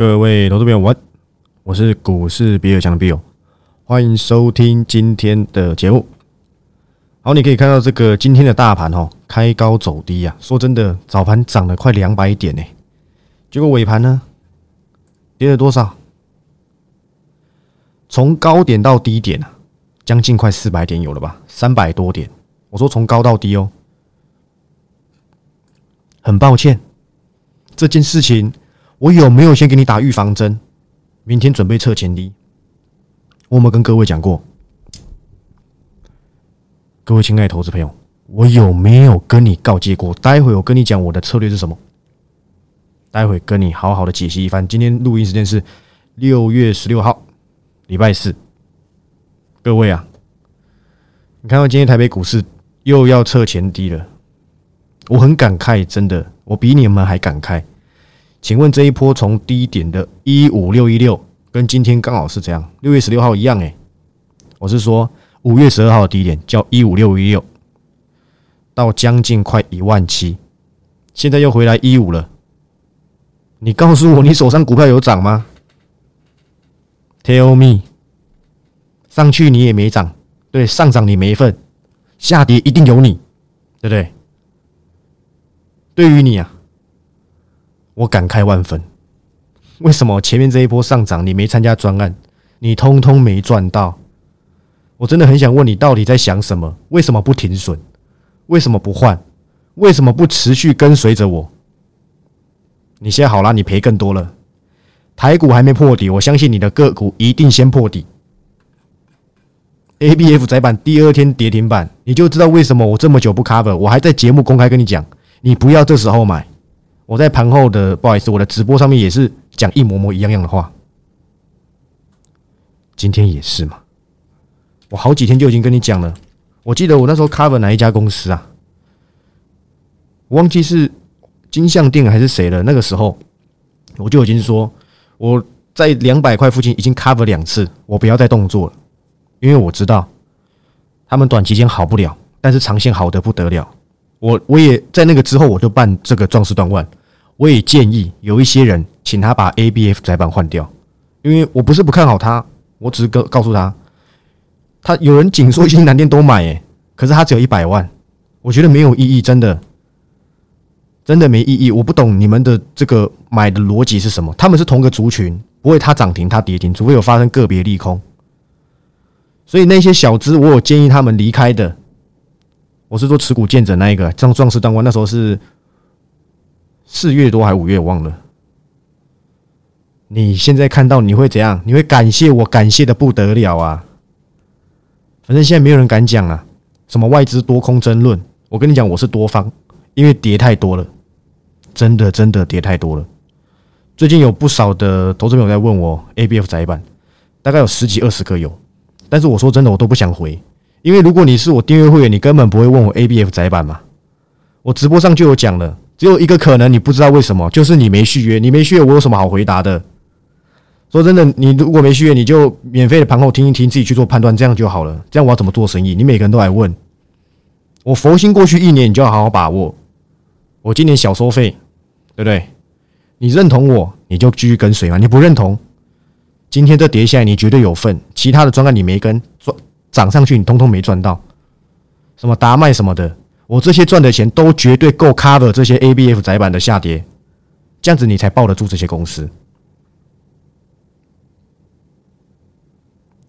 各位投资朋友，晚，我是股市比尔强的 Bill，欢迎收听今天的节目。好，你可以看到这个今天的大盘哦，开高走低啊。说真的，早盘涨了快两百点呢，结果尾盘呢跌了多少？从高点到低点啊，将近快四百点有了吧？三百多点。我说从高到低哦，很抱歉，这件事情。我有没有先给你打预防针？明天准备测前低。我有没有跟各位讲过？各位亲爱的投资朋友，我有没有跟你告诫过？待会我跟你讲我的策略是什么？待会跟你好好的解析一番。今天录音时间是六月十六号，礼拜四。各位啊，你看到今天台北股市又要测前低了，我很感慨，真的，我比你们还感慨。请问这一波从低点的一五六一六，跟今天刚好是这样，六月十六号一样诶。我是说五月十二号的低点叫一五六一六，到将近快一万七，现在又回来一五了。你告诉我，你手上股票有涨吗？Tell me，上去你也没涨，对，上涨你没份，下跌一定有你，对不对？对于你啊。我感慨万分，为什么前面这一波上涨你没参加专案，你通通没赚到？我真的很想问你，到底在想什么？为什么不停损？为什么不换？为什么不持续跟随着我？你现在好了，你赔更多了。台股还没破底，我相信你的个股一定先破底。A B F 窄板第二天跌停板，你就知道为什么我这么久不 cover，我还在节目公开跟你讲，你不要这时候买。我在盘后的不好意思，我的直播上面也是讲一模模一样样的话。今天也是嘛，我好几天就已经跟你讲了。我记得我那时候 cover 哪一家公司啊？我忘记是金相店还是谁了。那个时候我就已经说我在两百块附近已经 cover 两次，我不要再动作了，因为我知道他们短期间好不了，但是长线好的不得了。我我也在那个之后，我就办这个壮士断腕。我也建议有一些人，请他把 A B F 窄板换掉，因为我不是不看好他，我只是告告诉他，他有人紧说一些南店都买，诶，可是他只有一百万，我觉得没有意义，真的，真的没意义。我不懂你们的这个买的逻辑是什么？他们是同个族群，不会他涨停他跌停，除非有发生个别利空。所以那些小资，我有建议他们离开的。我是说持股见者那一个，像壮士当官那时候是。四月多还五月，忘了。你现在看到你会怎样？你会感谢我，感谢的不得了啊！反正现在没有人敢讲啊，什么外资多空争论。我跟你讲，我是多方，因为跌太多了，真的真的跌太多了。最近有不少的投资朋友在问我 A B F 窄板，大概有十几二十个有，但是我说真的，我都不想回，因为如果你是我订阅会员，你根本不会问我 A B F 窄板嘛。我直播上就有讲了。只有一个可能，你不知道为什么，就是你没续约。你没续约，我有什么好回答的？说真的，你如果没续约，你就免费的盘后听一听，自己去做判断，这样就好了。这样我要怎么做生意？你每个人都来问我，佛心过去一年，你就要好好把握。我今年小收费，对不对？你认同我，你就继续跟随嘛。你不认同，今天这跌下来，你绝对有份。其他的专案你没跟，赚涨上去，你通通没赚到。什么达麦什么的。我这些赚的钱都绝对够 cover 这些 A B F 窄板的下跌，这样子你才抱得住这些公司。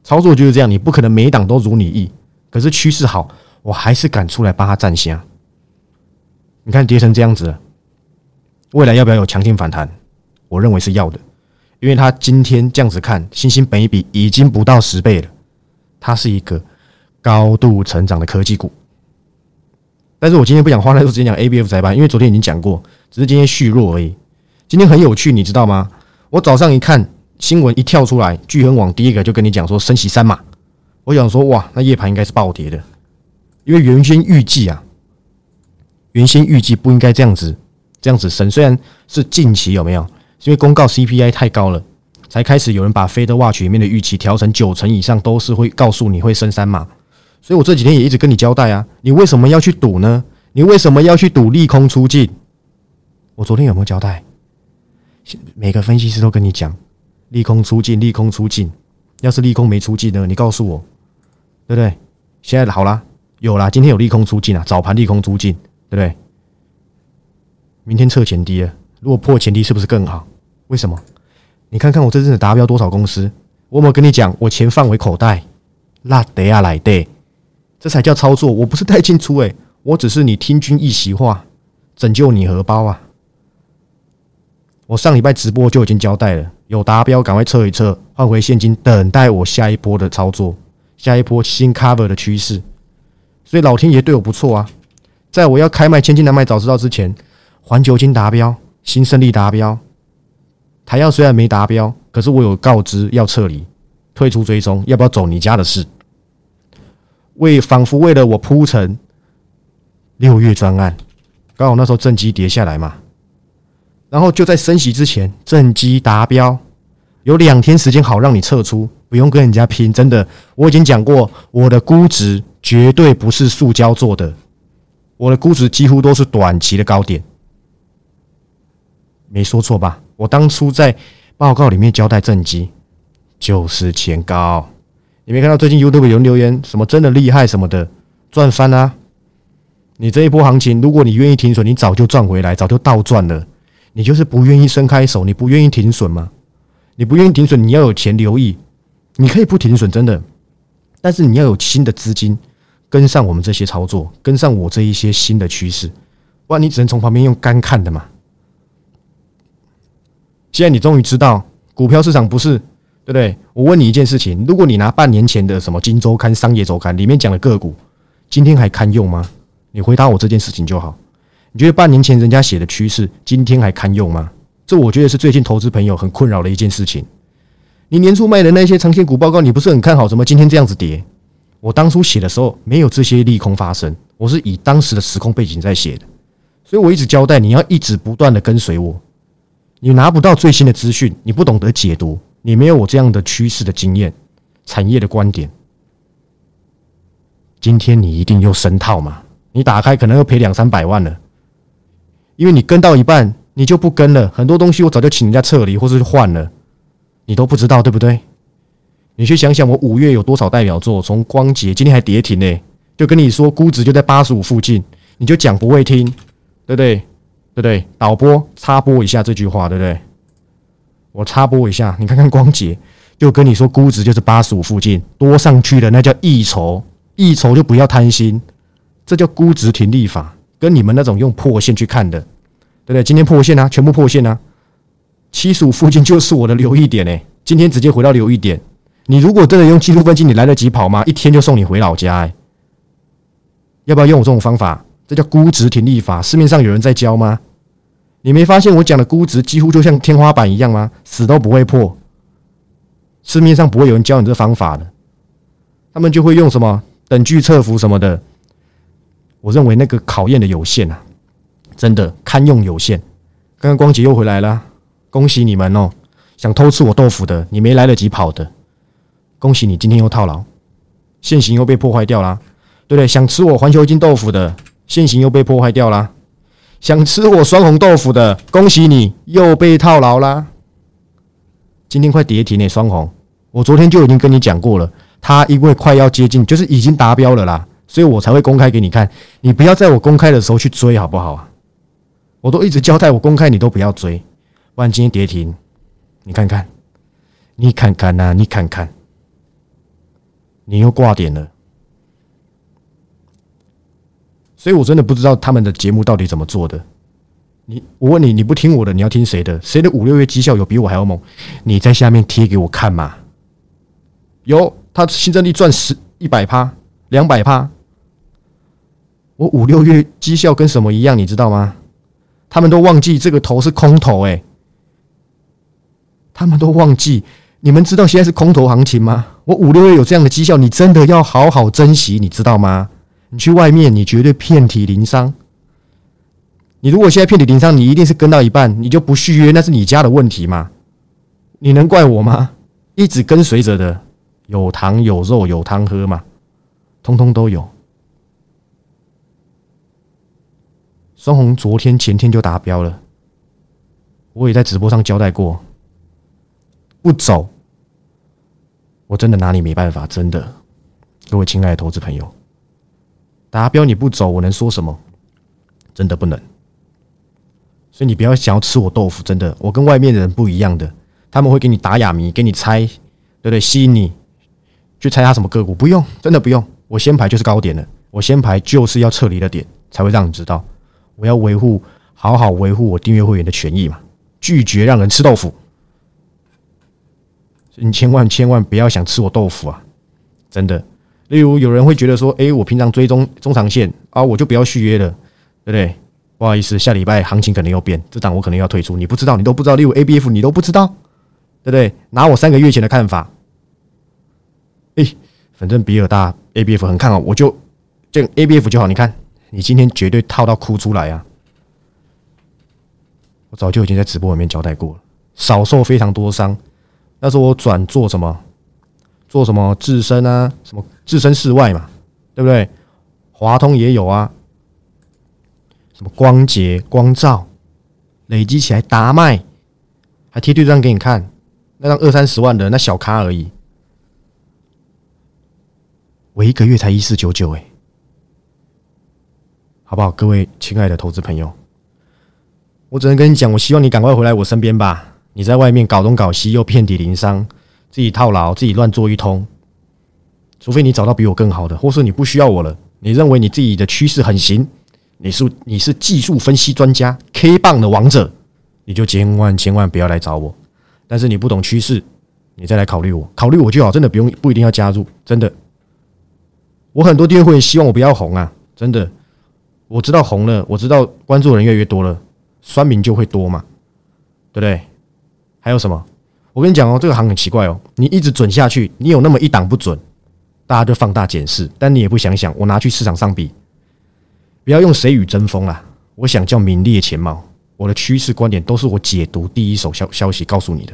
操作就是这样，你不可能每一档都如你意。可是趋势好，我还是敢出来帮他站下。你看跌成这样子，未来要不要有强劲反弹？我认为是要的，因为他今天这样子看，新兴本一比已经不到十倍了，它是一个高度成长的科技股。但是我今天不想花太多时间讲 A B F 窄板，因为昨天已经讲过，只是今天续弱而已。今天很有趣，你知道吗？我早上一看新闻一跳出来，聚恒网第一个就跟你讲说升息三码，我想说哇，那夜盘应该是暴跌的，因为原先预计啊，原先预计不应该这样子这样子升，虽然是近期有没有？因为公告 C P I 太高了，才开始有人把 Fed Watch 里面的预期调成九成以上，都是会告诉你会升三码。所以我这几天也一直跟你交代啊，你为什么要去赌呢？你为什么要去赌利空出尽？我昨天有没有交代？每个分析师都跟你讲，利空出尽，利空出尽。要是利空没出尽呢？你告诉我，对不对？现在好啦，有啦，今天有利空出尽啊，早盘利空出尽，对不对？明天测前低了，如果破前低，是不是更好？为什么？你看看我这阵子达标多少公司？我有没有跟你讲，我钱放回口袋，那得啊来得，这才叫操作。我不是太进出诶，我只是你听君一席话，拯救你荷包啊！我上礼拜直播就已经交代了，有达标赶快撤一撤，换回现金，等待我下一波的操作，下一波新 cover 的趋势。所以老天爷对我不错啊，在我要开卖千金难买早知道之前，环球金达标，新胜利达标。台药虽然没达标，可是我有告知要撤离、退出追踪，要不要走你家的事？为仿佛为了我铺成六月专案，刚好那时候正机跌下来嘛，然后就在升息之前，正机达标，有两天时间好让你撤出，不用跟人家拼。真的，我已经讲过，我的估值绝对不是塑胶做的，我的估值几乎都是短期的高点，没说错吧？我当初在报告里面交代正机就是前高，你没看到最近 YouTube 有人留言什么真的厉害什么的赚翻啊？你这一波行情，如果你愿意停损，你早就赚回来，早就倒赚了。你就是不愿意伸开手，你不愿意停损吗？你不愿意停损，你要有钱留意，你可以不停损，真的，但是你要有新的资金跟上我们这些操作，跟上我这一些新的趋势，不然你只能从旁边用干看的嘛。现在你终于知道股票市场不是对不对？我问你一件事情：如果你拿半年前的什么《金周刊》《商业周刊》里面讲的个股，今天还堪用吗？你回答我这件事情就好。你觉得半年前人家写的趋势，今天还堪用吗？这我觉得是最近投资朋友很困扰的一件事情。你年初卖的那些长线股报告，你不是很看好？怎么今天这样子跌？我当初写的时候没有这些利空发生，我是以当时的时空背景在写的，所以我一直交代你要一直不断的跟随我。你拿不到最新的资讯，你不懂得解读，你没有我这样的趋势的经验、产业的观点。今天你一定又深套嘛？你打开可能要赔两三百万了，因为你跟到一半你就不跟了。很多东西我早就请人家撤离或是换了，你都不知道对不对？你去想想，我五月有多少代表作？从光洁今天还跌停呢，就跟你说估值就在八十五附近，你就讲不会听，对不对？对不对？导播插播一下这句话，对不对？我插播一下，你看看光洁，就跟你说估值就是八十五附近，多上去的那叫溢筹，溢筹就不要贪心，这叫估值停利法，跟你们那种用破线去看的，对不对？今天破线啊，全部破线啊，七十五附近就是我的留意点诶，今天直接回到留意点，你如果真的用技术分析，你来得及跑吗？一天就送你回老家哎，要不要用我这种方法？这叫估值停利法，市面上有人在教吗？你没发现我讲的估值几乎就像天花板一样吗？死都不会破。市面上不会有人教你这方法的，他们就会用什么等距测幅什么的。我认为那个考验的有限啊，真的堪用有限。刚刚光姐又回来了，恭喜你们哦！想偷吃我豆腐的，你没来得及跑的，恭喜你今天又套牢，现行又被破坏掉啦，对不对？想吃我环球金豆腐的。现行又被破坏掉啦，想吃我双红豆腐的，恭喜你又被套牢啦！今天快跌停呢，双红，我昨天就已经跟你讲过了，它因为快要接近，就是已经达标了啦，所以我才会公开给你看。你不要在我公开的时候去追，好不好啊？我都一直交代我公开，你都不要追，不然今天跌停，你看看，你看看呐，你看看，你又挂点了。所以，我真的不知道他们的节目到底怎么做的。你，我问你，你不听我的，你要听谁的？谁的五六月绩效有比我还要猛？你在下面贴给我看嘛？有，他新增利赚十一百趴，两百趴。我五六月绩效跟什么一样？你知道吗？他们都忘记这个头是空头，哎，他们都忘记。你们知道现在是空头行情吗？我五六月有这样的绩效，你真的要好好珍惜，你知道吗？你去外面，你绝对遍体鳞伤。你如果现在遍体鳞伤，你一定是跟到一半，你就不续约，那是你家的问题嘛？你能怪我吗？一直跟随着的，有糖有肉有汤喝嘛，通通都有。双红昨天前天就达标了，我也在直播上交代过，不走，我真的拿你没办法，真的。各位亲爱的投资朋友，达标你不走，我能说什么？真的不能。所以你不要想要吃我豆腐，真的，我跟外面的人不一样的，他们会给你打哑谜，给你猜，对不对？吸引你去猜他什么个股，不用，真的不用。我先排就是高点了，我先排就是要撤离的点，才会让你知道，我要维护，好好维护我订阅会员的权益嘛，拒绝让人吃豆腐。你千万千万不要想吃我豆腐啊，真的。例如有人会觉得说，哎，我平常追踪中长线啊，我就不要续约了，对不对？不好意思，下礼拜行情可能要变，这档我可能要退出。你不知道，你都不知道。例如 A B F，你都不知道，对不对？拿我三个月前的看法，哎，反正比尔大 A B F 很看好，我就这 A B F 就好。你看，你今天绝对套到哭出来啊！我早就已经在直播里面交代过了，少受非常多伤。那时候我转做什么？做什么自身啊？什么置身事外嘛？对不对？华通也有啊，什么光洁、光照，累积起来达麦，还贴对账给你看，那张二三十万的那小咖而已，我一个月才一四九九哎，好不好？各位亲爱的投资朋友，我只能跟你讲，我希望你赶快回来我身边吧。你在外面搞东搞西，又遍体鳞伤。自己套牢，自己乱做一通，除非你找到比我更好的，或是你不需要我了，你认为你自己的趋势很行，你是你是技术分析专家，K 棒的王者，你就千万千万不要来找我。但是你不懂趋势，你再来考虑我，考虑我就好，真的不用不一定要加入，真的。我很多订阅会希望我不要红啊，真的。我知道红了，我知道关注人越来越多了，酸民就会多嘛，对不对？还有什么？我跟你讲哦，这个行很奇怪哦。你一直准下去，你有那么一档不准，大家就放大检视。但你也不想想，我拿去市场上比，不要用谁与争锋啊！我想叫名列前茅。我的趋势观点都是我解读第一手消消息告诉你的。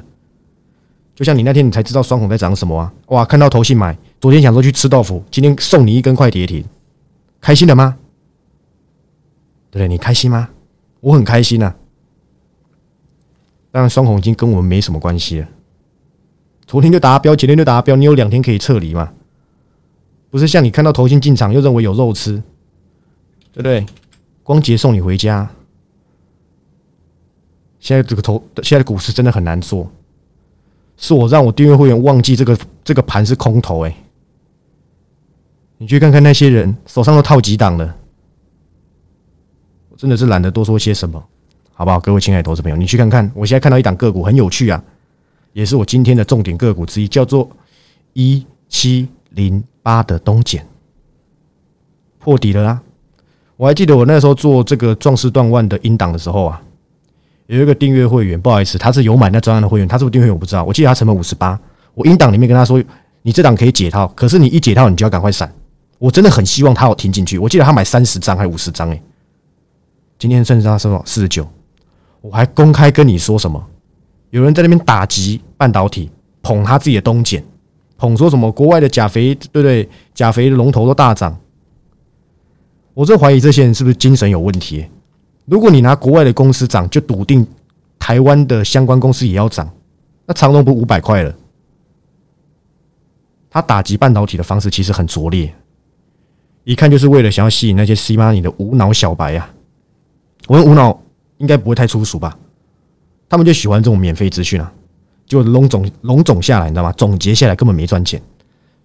就像你那天你才知道双红在涨什么啊？哇，看到头信买，昨天想说去吃豆腐，今天送你一根快跌停，开心了吗？对不对？你开心吗？我很开心呐。当然，双红已经跟我们没什么关系了。昨天就达标，前天就达标，你有两天可以撤离嘛？不是像你看到头先进场又认为有肉吃，对不对？光捷送你回家。现在这个头，现在股市真的很难做，是我让我订阅会员忘记这个这个盘是空头哎。你去看看那些人手上都套几档了，我真的是懒得多说些什么。好不好，各位亲爱的投资朋友，你去看看，我现在看到一档个股很有趣啊，也是我今天的重点个股之一，叫做一七零八的东碱破底了啊！我还记得我那时候做这个壮士断腕的音档的时候啊，有一个订阅会员，不好意思，他是有买那专案的会员，他是不是订阅我不知道，我记得他成本五十八，我音档里面跟他说，你这档可以解套，可是你一解套，你就要赶快闪，我真的很希望他有听进去，我记得他买三十张还是五十张哎，今天剩下多少？四十九。我还公开跟你说什么？有人在那边打击半导体，捧他自己的东碱，捧说什么国外的钾肥，对不对？钾肥的龙头都大涨。我这怀疑这些人是不是精神有问题？如果你拿国外的公司涨，就笃定台湾的相关公司也要涨，那长隆不五百块了？他打击半导体的方式其实很拙劣，一看就是为了想要吸引那些 C money 的无脑小白呀！我用无脑。应该不会太粗俗吧？他们就喜欢这种免费资讯啊，就笼总笼总下来，你知道吗？总结下来根本没赚钱。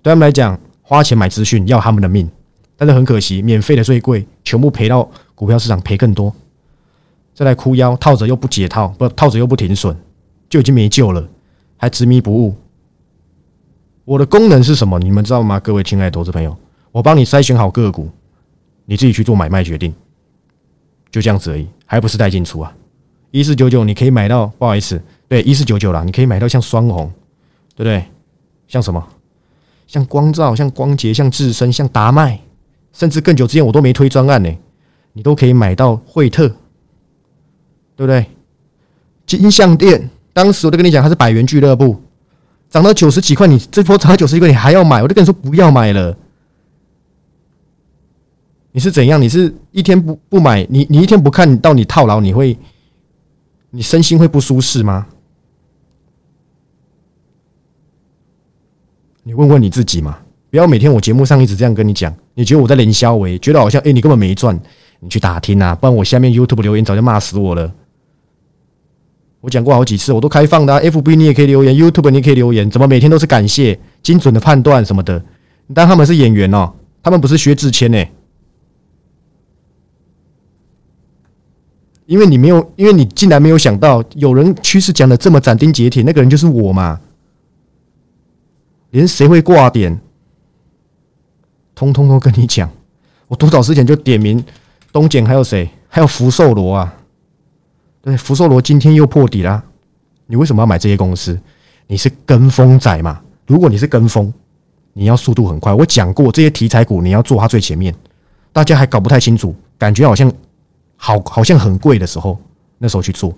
对他们来讲，花钱买资讯要他们的命，但是很可惜，免费的最贵，全部赔到股票市场赔更多。再来哭腰，套着又不解套，不套着又不停损，就已经没救了，还执迷不悟。我的功能是什么？你们知道吗？各位亲爱的投资朋友，我帮你筛选好个股，你自己去做买卖决定，就这样子而已。还不是带进出啊？一四九九你可以买到，不好意思，对，一四九九啦，你可以买到像双红，对不对？像什么？像光照、像光洁、像智深、像达麦，甚至更久之前我都没推专案呢，你都可以买到惠特，对不对？金项店，当时我都跟你讲，它是百元俱乐部，涨到九十几块，你这波涨到九十几块，你还要买？我都跟你说不要买了。你是怎样？你是一天不不买，你你一天不看到你套牢，你会你身心会不舒适吗？你问问你自己嘛，不要每天我节目上一直这样跟你讲，你觉得我在连销维，觉得好像哎你根本没赚，你去打听啊，不然我下面 YouTube 留言早就骂死我了。我讲过好几次，我都开放的，FB 你也可以留言，YouTube 你也可以留言，怎么每天都是感谢、精准的判断什么的？你当他们是演员哦，他们不是薛之谦呢，因为你没有，因为你竟然没有想到，有人趋势讲的这么斩钉截铁，那个人就是我嘛。连谁会挂点，通通都跟你讲。我多早之前就点名东简，还有谁？还有福寿螺啊？对，福寿螺今天又破底啦。你为什么要买这些公司？你是跟风仔嘛？如果你是跟风，你要速度很快。我讲过，这些题材股你要做它最前面，大家还搞不太清楚，感觉好像好好像很贵的时候，那时候去做，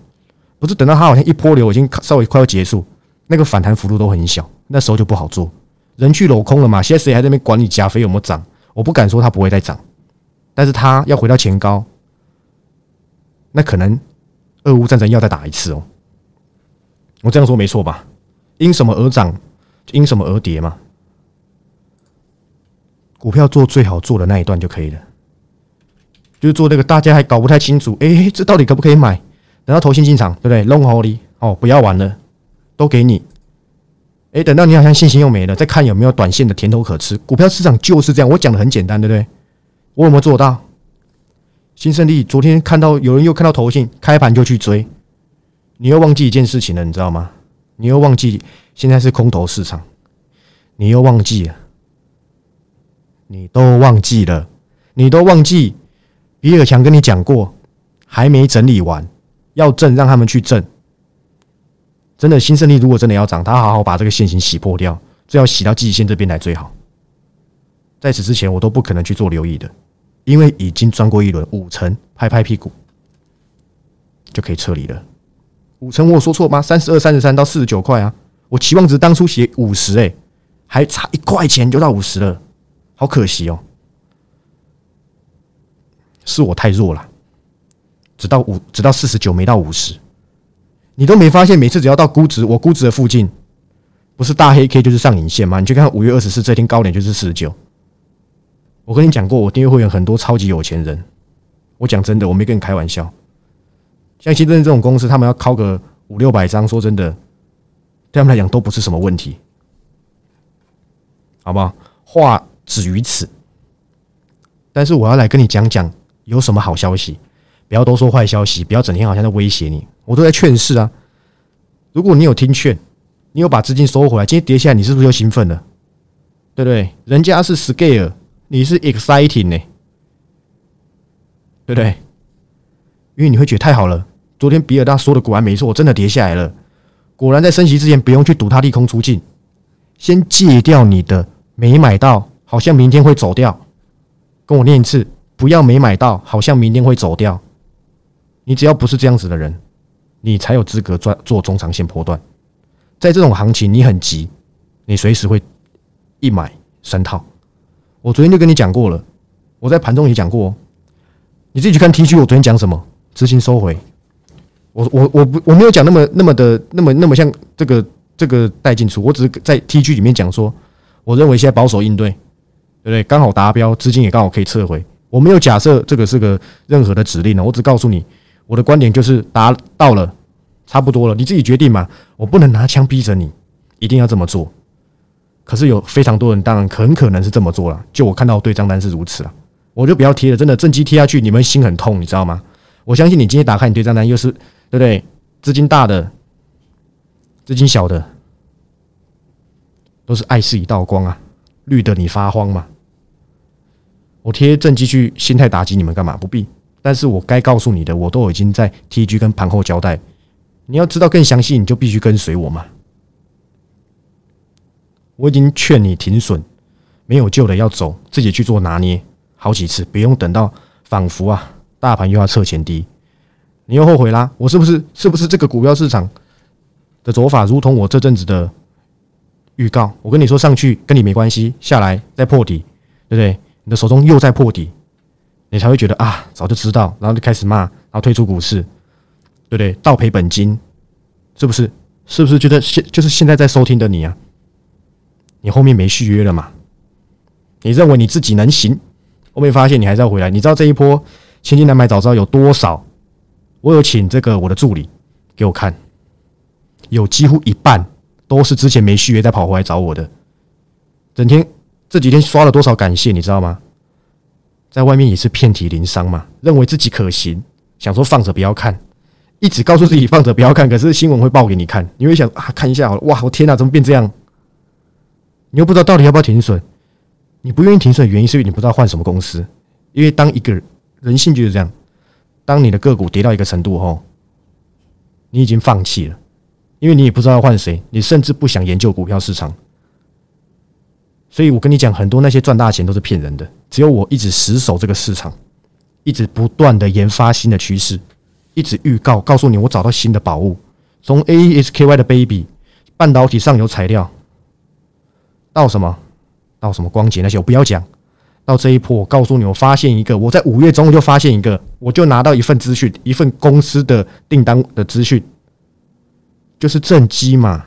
不是等到它好像一波流已经稍微快要结束，那个反弹幅度都很小。那时候就不好做，人去楼空了嘛。现在谁还在那边管你加肥有没有涨？我不敢说它不会再涨，但是它要回到前高，那可能俄乌战争要再打一次哦。我这样说没错吧？因什么而涨，因什么而跌嘛。股票做最好做的那一段就可以了，就是做那个大家还搞不太清楚，哎，这到底可不可以买？等到投信进场，对不对弄好哩哦，不要玩了，都给你。哎，等到你好像信心又没了，再看有没有短线的甜头可吃。股票市场就是这样，我讲的很简单，对不对？我有没有做到？新胜利昨天看到有人又看到头信开盘就去追，你又忘记一件事情了，你知道吗？你又忘记现在是空头市场，你又忘记了，你都忘记了，你都忘记比尔强跟你讲过，还没整理完，要挣让他们去挣。真的新胜利如果真的要涨，他好好把这个线型洗破掉，最好洗到季线这边来最好。在此之前，我都不可能去做留意的，因为已经赚过一轮五成，拍拍屁股就可以撤离了。五成我说错吗？三十二、三十三到四十九块啊！我期望值当初写五十，哎，还差一块钱就到五十了，好可惜哦。是我太弱了，直到五，直到四十九没到五十。你都没发现，每次只要到估值，我估值的附近，不是大黑 K 就是上影线吗？你去看五月二十四这天高点就是四十九。我跟你讲过，我订阅会员很多超级有钱人。我讲真的，我没跟你开玩笑。像新证这种公司，他们要敲个五六百张，说真的，对他们来讲都不是什么问题，好不好？话止于此。但是我要来跟你讲讲有什么好消息，不要都说坏消息，不要整天好像在威胁你。我都在劝示啊！如果你有听劝，你有把资金收回来，今天跌下来，你是不是又兴奋了？对不对？人家是 scare，你是 exciting 呢？对不对？因为你会觉得太好了。昨天比尔大说的果然没错，我真的跌下来了。果然在升息之前，不用去赌它利空出尽，先戒掉你的没买到，好像明天会走掉。跟我念一次，不要没买到，好像明天会走掉。你只要不是这样子的人。你才有资格赚做中长线波段，在这种行情，你很急，你随时会一买三套。我昨天就跟你讲过了，我在盘中也讲过，你自己去看 T G，我昨天讲什么？资金收回。我我我不我没有讲那么那么的那么那么像这个这个带进出，我只是在 T G 里面讲说，我认为现在保守应对，对不对？刚好达标，资金也刚好可以撤回。我没有假设这个是个任何的指令呢，我只告诉你。我的观点就是达到了，差不多了，你自己决定嘛。我不能拿枪逼着你，一定要这么做。可是有非常多人，当然很可能是这么做了。就我看到对账单是如此了，我就不要贴了。真的，正机贴下去，你们心很痛，你知道吗？我相信你今天打开你对账单，又是对不对？资金大的，资金小的，都是爱是一道光啊，绿的你发慌嘛。我贴正机去心态打击你们干嘛？不必。但是我该告诉你的，我都已经在 T G 跟盘后交代。你要知道更详细，你就必须跟随我嘛。我已经劝你停损，没有救的要走，自己去做拿捏好几次，不用等到仿佛啊大盘又要测前低，你又后悔啦。我是不是是不是这个股票市场的走法，如同我这阵子的预告？我跟你说，上去跟你没关系，下来再破底，对不对？你的手中又在破底。你才会觉得啊，早就知道，然后就开始骂，然后退出股市，对不对？倒赔本金，是不是？是不是觉得现就是现在在收听的你啊？你后面没续约了嘛？你认为你自己能行？后面发现你还是要回来。你知道这一波千金难买早知道有多少？我有请这个我的助理给我看，有几乎一半都是之前没续约再跑回来找我的。整天这几天刷了多少感谢，你知道吗？在外面也是遍体鳞伤嘛，认为自己可行，想说放着不要看，一直告诉自己放着不要看，可是新闻会报给你看，你会想啊，看一下好了，哇，我天哪，怎么变这样？你又不知道到底要不要停损，你不愿意停损的原因是因为你不知道换什么公司，因为当一个人性就是这样。当你的个股跌到一个程度后，你已经放弃了，因为你也不知道要换谁，你甚至不想研究股票市场。所以我跟你讲，很多那些赚大钱都是骗人的。只有我一直死守这个市场，一直不断的研发新的趋势，一直预告告诉你我找到新的宝物。从 A E S K Y 的 Baby 半导体上游材料，到什么到什么光洁那些，我不要讲。到这一波，我告诉你，我发现一个，我在五月中就发现一个，我就拿到一份资讯，一份公司的订单的资讯，就是正机嘛。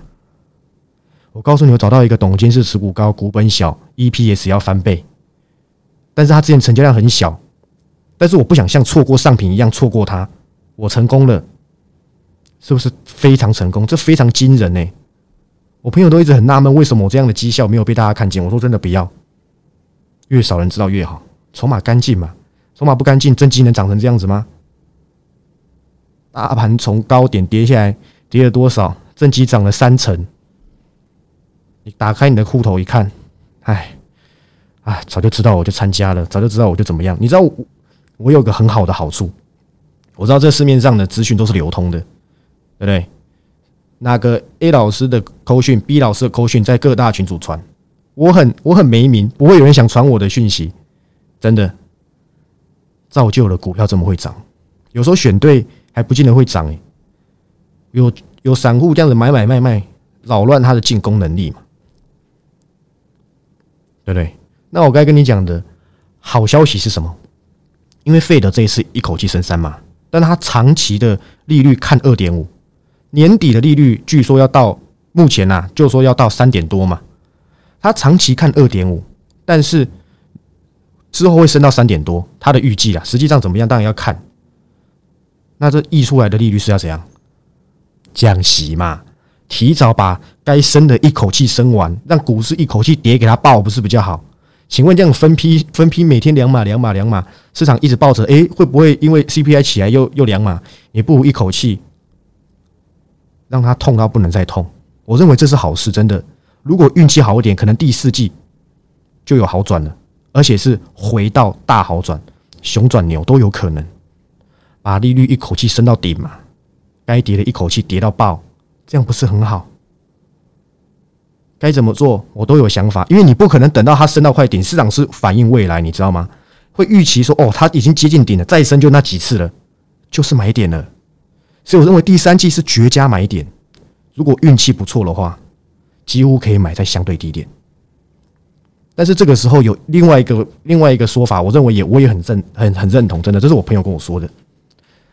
我告诉你，我找到一个董监事持股高，股本小，EPS 要翻倍，但是他之前成交量很小，但是我不想像错过上品一样错过它，我成功了，是不是非常成功？这非常惊人呢。我朋友都一直很纳闷，为什么我这样的绩效没有被大家看见？我说真的，不要。越少人知道越好，筹码干净嘛？筹码不干净，正机能长成这样子吗？大盘从高点跌下来，跌了多少？正机涨了三成。你打开你的户头一看，哎，啊，早就知道我就参加了，早就知道我就怎么样。你知道我我有个很好的好处，我知道这市面上的资讯都是流通的，对不对？那个 A 老师的扣讯，B 老师的扣讯，在各大群组传。我很我很没名，不会有人想传我的讯息，真的造就了股票这么会涨。有时候选对还不见得会涨诶，有有散户这样子买买卖卖，扰乱他的进攻能力嘛，对不对？那我该跟你讲的好消息是什么？因为费德这一次一口气升三嘛，但他长期的利率看二点五，年底的利率据说要到目前呐，就说要到三点多嘛。他长期看二点五，但是之后会升到三点多，他的预计啊，实际上怎么样？当然要看。那这溢出来的利率是要怎样？降息嘛，提早把该升的一口气升完，让股市一口气跌给他爆，不是比较好？请问这样分批分批每天两码两码两码，市场一直抱着，诶，会不会因为 CPI 起来又又两码？也不如一口气让他痛到不能再痛。我认为这是好事，真的。如果运气好一点，可能第四季就有好转了，而且是回到大好转、熊转牛都有可能。把利率一口气升到顶嘛，该跌的一口气跌到爆，这样不是很好？该怎么做，我都有想法。因为你不可能等到它升到快顶，市场是反映未来，你知道吗？会预期说，哦，它已经接近顶了，再升就那几次了，就是买点了。所以我认为第三季是绝佳买点。如果运气不错的话。几乎可以买在相对低点，但是这个时候有另外一个另外一个说法，我认为也我也很认很很认同，真的，这是我朋友跟我说的。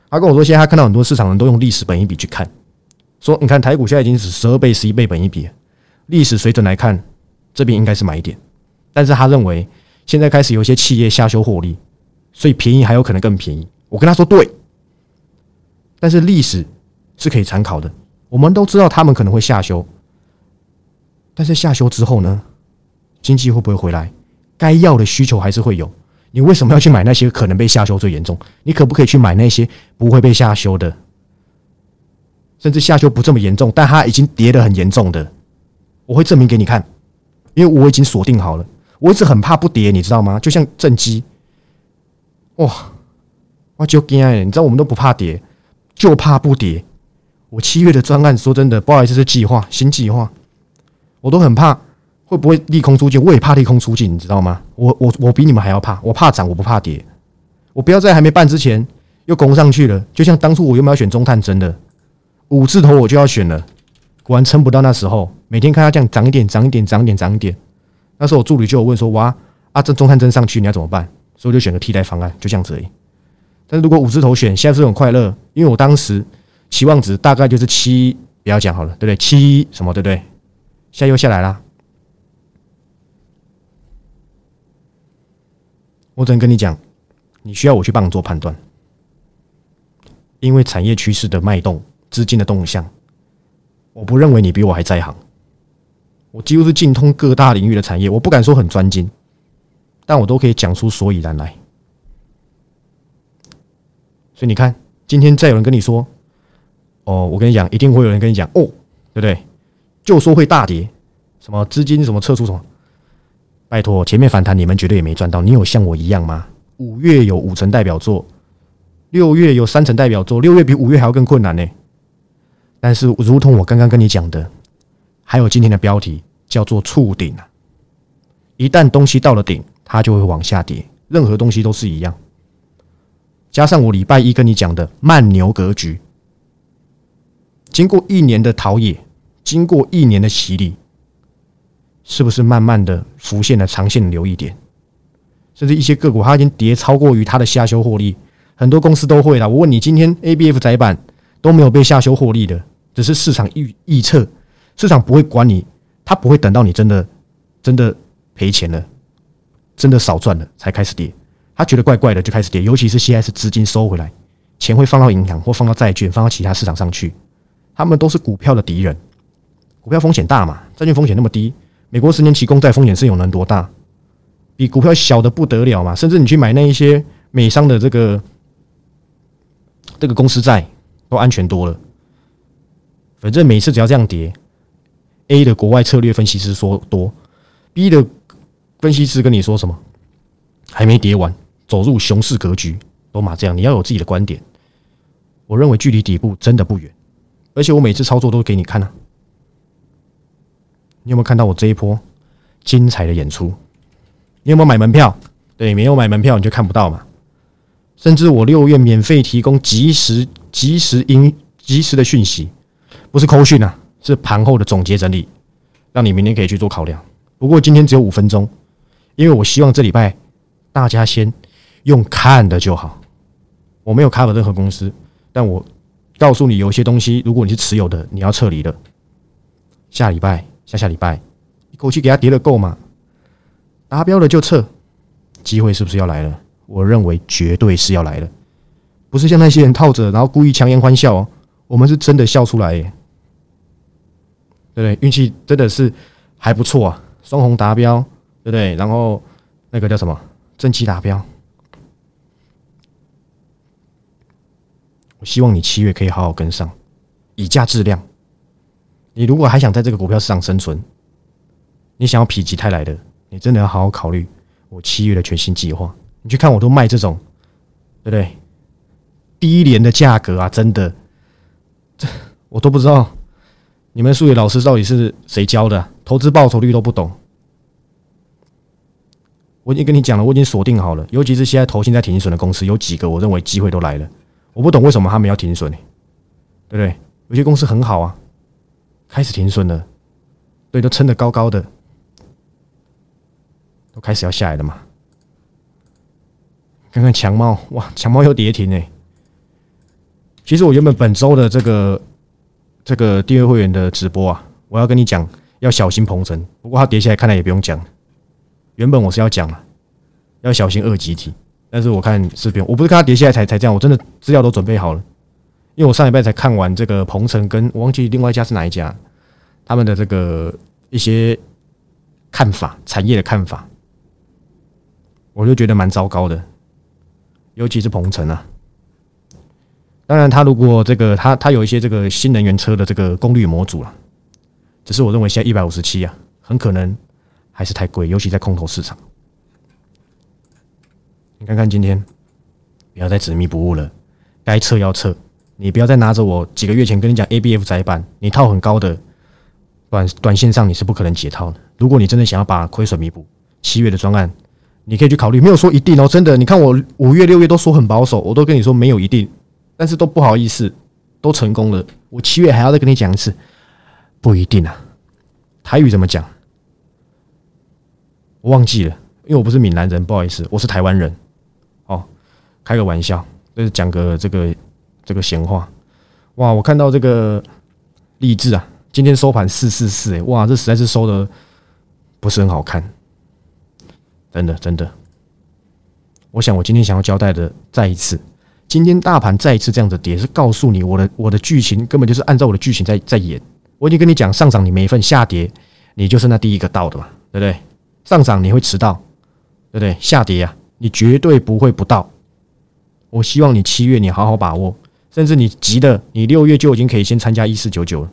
他跟我说，现在他看到很多市场人都用历史本一笔去看，说你看台股现在已经是十二倍、十一倍本一比，历史水准来看，这边应该是买点。但是他认为现在开始有些企业下修获利，所以便宜还有可能更便宜。我跟他说对，但是历史是可以参考的，我们都知道他们可能会下修。但是下修之后呢，经济会不会回来？该要的需求还是会有。你为什么要去买那些可能被下修最严重？你可不可以去买那些不会被下修的，甚至下修不这么严重，但它已经跌得很严重的？我会证明给你看，因为我已经锁定好了。我一直很怕不跌，你知道吗？就像正机，哇，我就惊哎！你知道我们都不怕跌，就怕不跌。我七月的专案，说真的，不好意思，是计划新计划。我都很怕会不会利空出尽，我也怕利空出尽，你知道吗？我我我比你们还要怕，我怕涨，我不怕跌。我不要在还没办之前又攻上去了，就像当初我又没有选中探针的五字头，我就要选了，果然撑不到那时候。每天看它这样涨一点，涨一点，涨一点，涨一点。那时候我助理就有问说：“哇，啊，这中探针上去你要怎么办？”所以我就选个替代方案，就这样子而已。但是如果五字头选，现在是很快乐，因为我当时期望值大概就是七，不要讲好了，对不对？七什么，对不对？现在又下来啦。我只能跟你讲，你需要我去帮你做判断，因为产业趋势的脉动、资金的动向，我不认为你比我还在行。我几乎是精通各大领域的产业，我不敢说很专精，但我都可以讲出所以然来。所以你看，今天再有人跟你说，哦，我跟你讲，一定会有人跟你讲，哦，对不对？就说会大跌，什么资金什么撤出什么。拜托，前面反弹你们绝对也没赚到。你有像我一样吗？五月有五成代表作，六月有三成代表作，六月比五月还要更困难呢。但是，如同我刚刚跟你讲的，还有今天的标题叫做触顶啊。一旦东西到了顶，它就会往下跌。任何东西都是一样。加上我礼拜一跟你讲的慢牛格局，经过一年的陶冶，经过一年的洗礼。是不是慢慢的浮现了长线的留意点？甚至一些个股它已经跌超过于它的下修获利，很多公司都会了。我问你，今天 A B F 窄板都没有被下修获利的，只是市场预预测，市场不会管你，它不会等到你真的真的赔钱了，真的少赚了才开始跌，他觉得怪怪的就开始跌。尤其是现在是资金收回来，钱会放到银行或放到债券，放到其他市场上去，他们都是股票的敌人。股票风险大嘛，债券风险那么低。美国十年期公债风险是有能多大？比股票小的不得了嘛！甚至你去买那一些美商的这个这个公司债，都安全多了。反正每次只要这样跌，A 的国外策略分析师说多，B 的分析师跟你说什么？还没跌完，走入熊市格局，都嘛这样。你要有自己的观点。我认为距离底部真的不远，而且我每次操作都给你看啊。你有没有看到我这一波精彩的演出？你有没有买门票？对，没有买门票你就看不到嘛。甚至我六月免费提供及时、及时音、及时的讯息，不是扣讯啊，是盘后的总结整理，让你明天可以去做考量。不过今天只有五分钟，因为我希望这礼拜大家先用看的就好。我没有 cover 任何公司，但我告诉你，有些东西如果你是持有的，你要撤离的。下礼拜。下下礼拜一口气给他叠了够嘛？达标了就撤，机会是不是要来了？我认为绝对是要来了，不是像那些人套着，然后故意强颜欢笑哦。我们是真的笑出来，对不对？运气真的是还不错啊，双红达标，对不对？然后那个叫什么正气达标，我希望你七月可以好好跟上，以价质量。你如果还想在这个股票市场生存，你想要否极泰来的，你真的要好好考虑我七月的全新计划。你去看，我都卖这种，对不对？低廉的价格啊，真的，这我都不知道你们数学老师到底是谁教的，投资报酬率都不懂。我已经跟你讲了，我已经锁定好了，尤其是现在投现在停损的公司，有几个我认为机会都来了。我不懂为什么他们要停损？对不对？有些公司很好啊。开始停损了，对，都撑得高高的，都开始要下来了嘛。看看强猫，哇，强猫又跌停哎。其实我原本本周的这个这个订阅会员的直播啊，我要跟你讲要小心鹏程，不过它跌下来看来也不用讲。原本我是要讲啊，要小心二级体，但是我看视频，我不是看它跌下来才才这样，我真的资料都准备好了。因为我上礼拜才看完这个鹏程，跟我忘记另外一家是哪一家，他们的这个一些看法、产业的看法，我就觉得蛮糟糕的，尤其是鹏程啊。当然，他如果这个他他有一些这个新能源车的这个功率模组了，只是我认为现在一百五十七啊，很可能还是太贵，尤其在空头市场。你看看今天，不要再执迷不悟了，该撤要撤。你不要再拿着我几个月前跟你讲 A B F 窄板，你套很高的短短线上你是不可能解套的。如果你真的想要把亏损弥补，七月的专案你可以去考虑，没有说一定哦，真的。你看我五月六月都说很保守，我都跟你说没有一定，但是都不好意思，都成功了。我七月还要再跟你讲一次，不一定啊。台语怎么讲？我忘记了，因为我不是闽南人，不好意思，我是台湾人。哦，开个玩笑，就是讲个这个。这个闲话，哇，我看到这个励志啊，今天收盘四四四，哎，哇，这实在是收的不是很好看，真的真的。我想我今天想要交代的再一次，今天大盘再一次这样子跌，是告诉你我的我的剧情根本就是按照我的剧情在在演。我已经跟你讲，上涨你没份，下跌你就是那第一个到的嘛，对不对？上涨你会迟到，对不对？下跌啊，你绝对不会不到。我希望你七月你好好把握，甚至你急的，你六月就已经可以先参加一四九九了，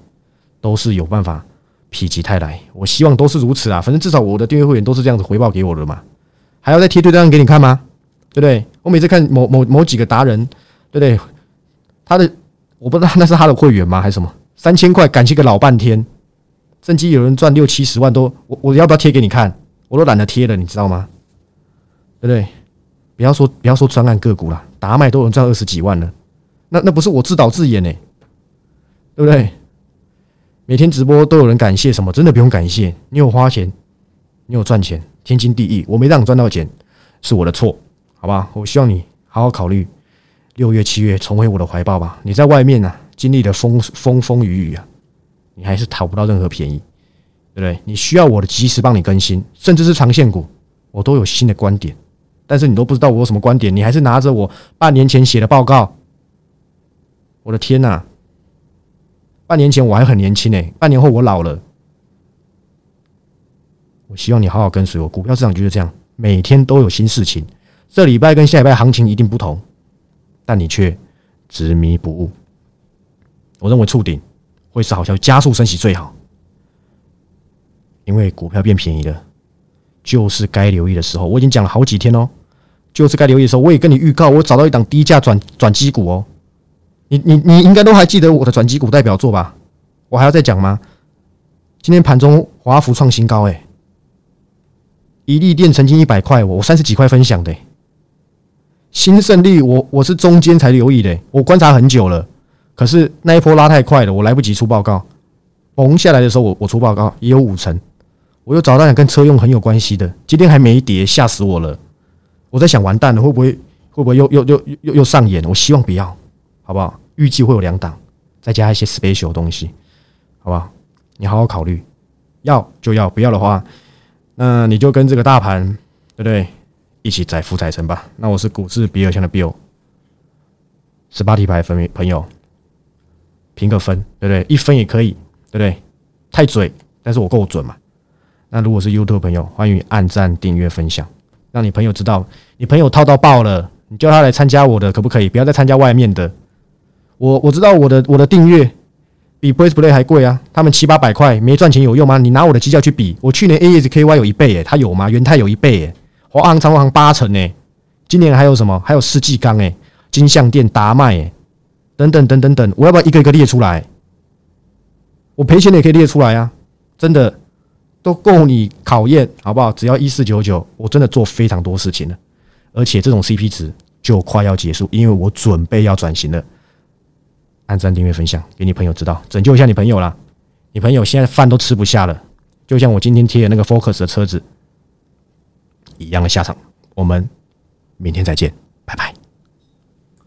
都是有办法否极泰来。我希望都是如此啊，反正至少我的订阅会员都是这样子回报给我的嘛，还要再贴对账给你看吗？对不对？我每次看某某某几个达人，对不对？他的我不知道那是他的会员吗，还是什么？三千块感谢个老半天，甚至有人赚六七十万都，我我要不要贴给你看？我都懒得贴了，你知道吗？对不对？不要说不要说专案个股了，打买都有人赚二十几万了，那那不是我自导自演呢？对不对？每天直播都有人感谢什么？真的不用感谢，你有花钱，你有赚钱，天经地义。我没让你赚到钱，是我的错。好吧，我希望你好好考虑六月、七月重回我的怀抱吧。你在外面呢，经历了风风风雨雨啊，你还是讨不到任何便宜，对不对？你需要我的及时帮你更新，甚至是长线股，我都有新的观点。但是你都不知道我有什么观点，你还是拿着我半年前写的报告。我的天呐，半年前我还很年轻诶，半年后我老了。我希望你好好跟随我，股票市场就是这样，每天都有新事情。这礼拜跟下礼拜行情一定不同，但你却执迷不悟。我认为触顶会是好消息，加速升息最好，因为股票变便宜了，就是该留意的时候。我已经讲了好几天哦，就是该留意的时候。我也跟你预告，我找到一档低价转转机股哦。你你你应该都还记得我的转机股代表作吧？我还要再讲吗？今天盘中华福创新高，哎，一利电曾经一百块，我我三十几块分享的。新胜利，我我是中间才留意的，我观察很久了，可是那一波拉太快了，我来不及出报告。崩下来的时候，我我出报告也有五成，我又找到跟车用很有关系的，今天还没跌，吓死我了。我在想，完蛋了，会不会会不会又又又又又上演？我希望不要，好不好？预计会有两档，再加一些 special 东西，好不好？你好好考虑，要就要，不要的话，那你就跟这个大盘，对不对？一起载福载沉吧。那我是股市比尔强的 Bill，十八题牌分朋友评个分，对不对？一分也可以，对不对？太嘴，但是我够准嘛。那如果是 YouTube 朋友，欢迎按赞、订阅、分享，让你朋友知道，你朋友套到爆了，你叫他来参加我的，可不可以？不要再参加外面的。我我知道我的我的订阅比 Brace Play 还贵啊，他们七八百块没赚钱有用吗？你拿我的绩效去比，我去年 ASKY 有一倍诶，他有吗？元泰有一倍诶。华航、长航八成诶，今年还有什么？还有世纪钢诶，金相店、达麦诶，等等等等等，我要不要一个一个列出来？我赔钱的也可以列出来啊，真的都够你考验，好不好？只要一四九九，我真的做非常多事情了，而且这种 CP 值就快要结束，因为我准备要转型了。按赞、订阅、分享，给你朋友知道，拯救一下你朋友啦！你朋友现在饭都吃不下了，就像我今天贴的那个 Focus 的车子。一样的下场，我们明天再见。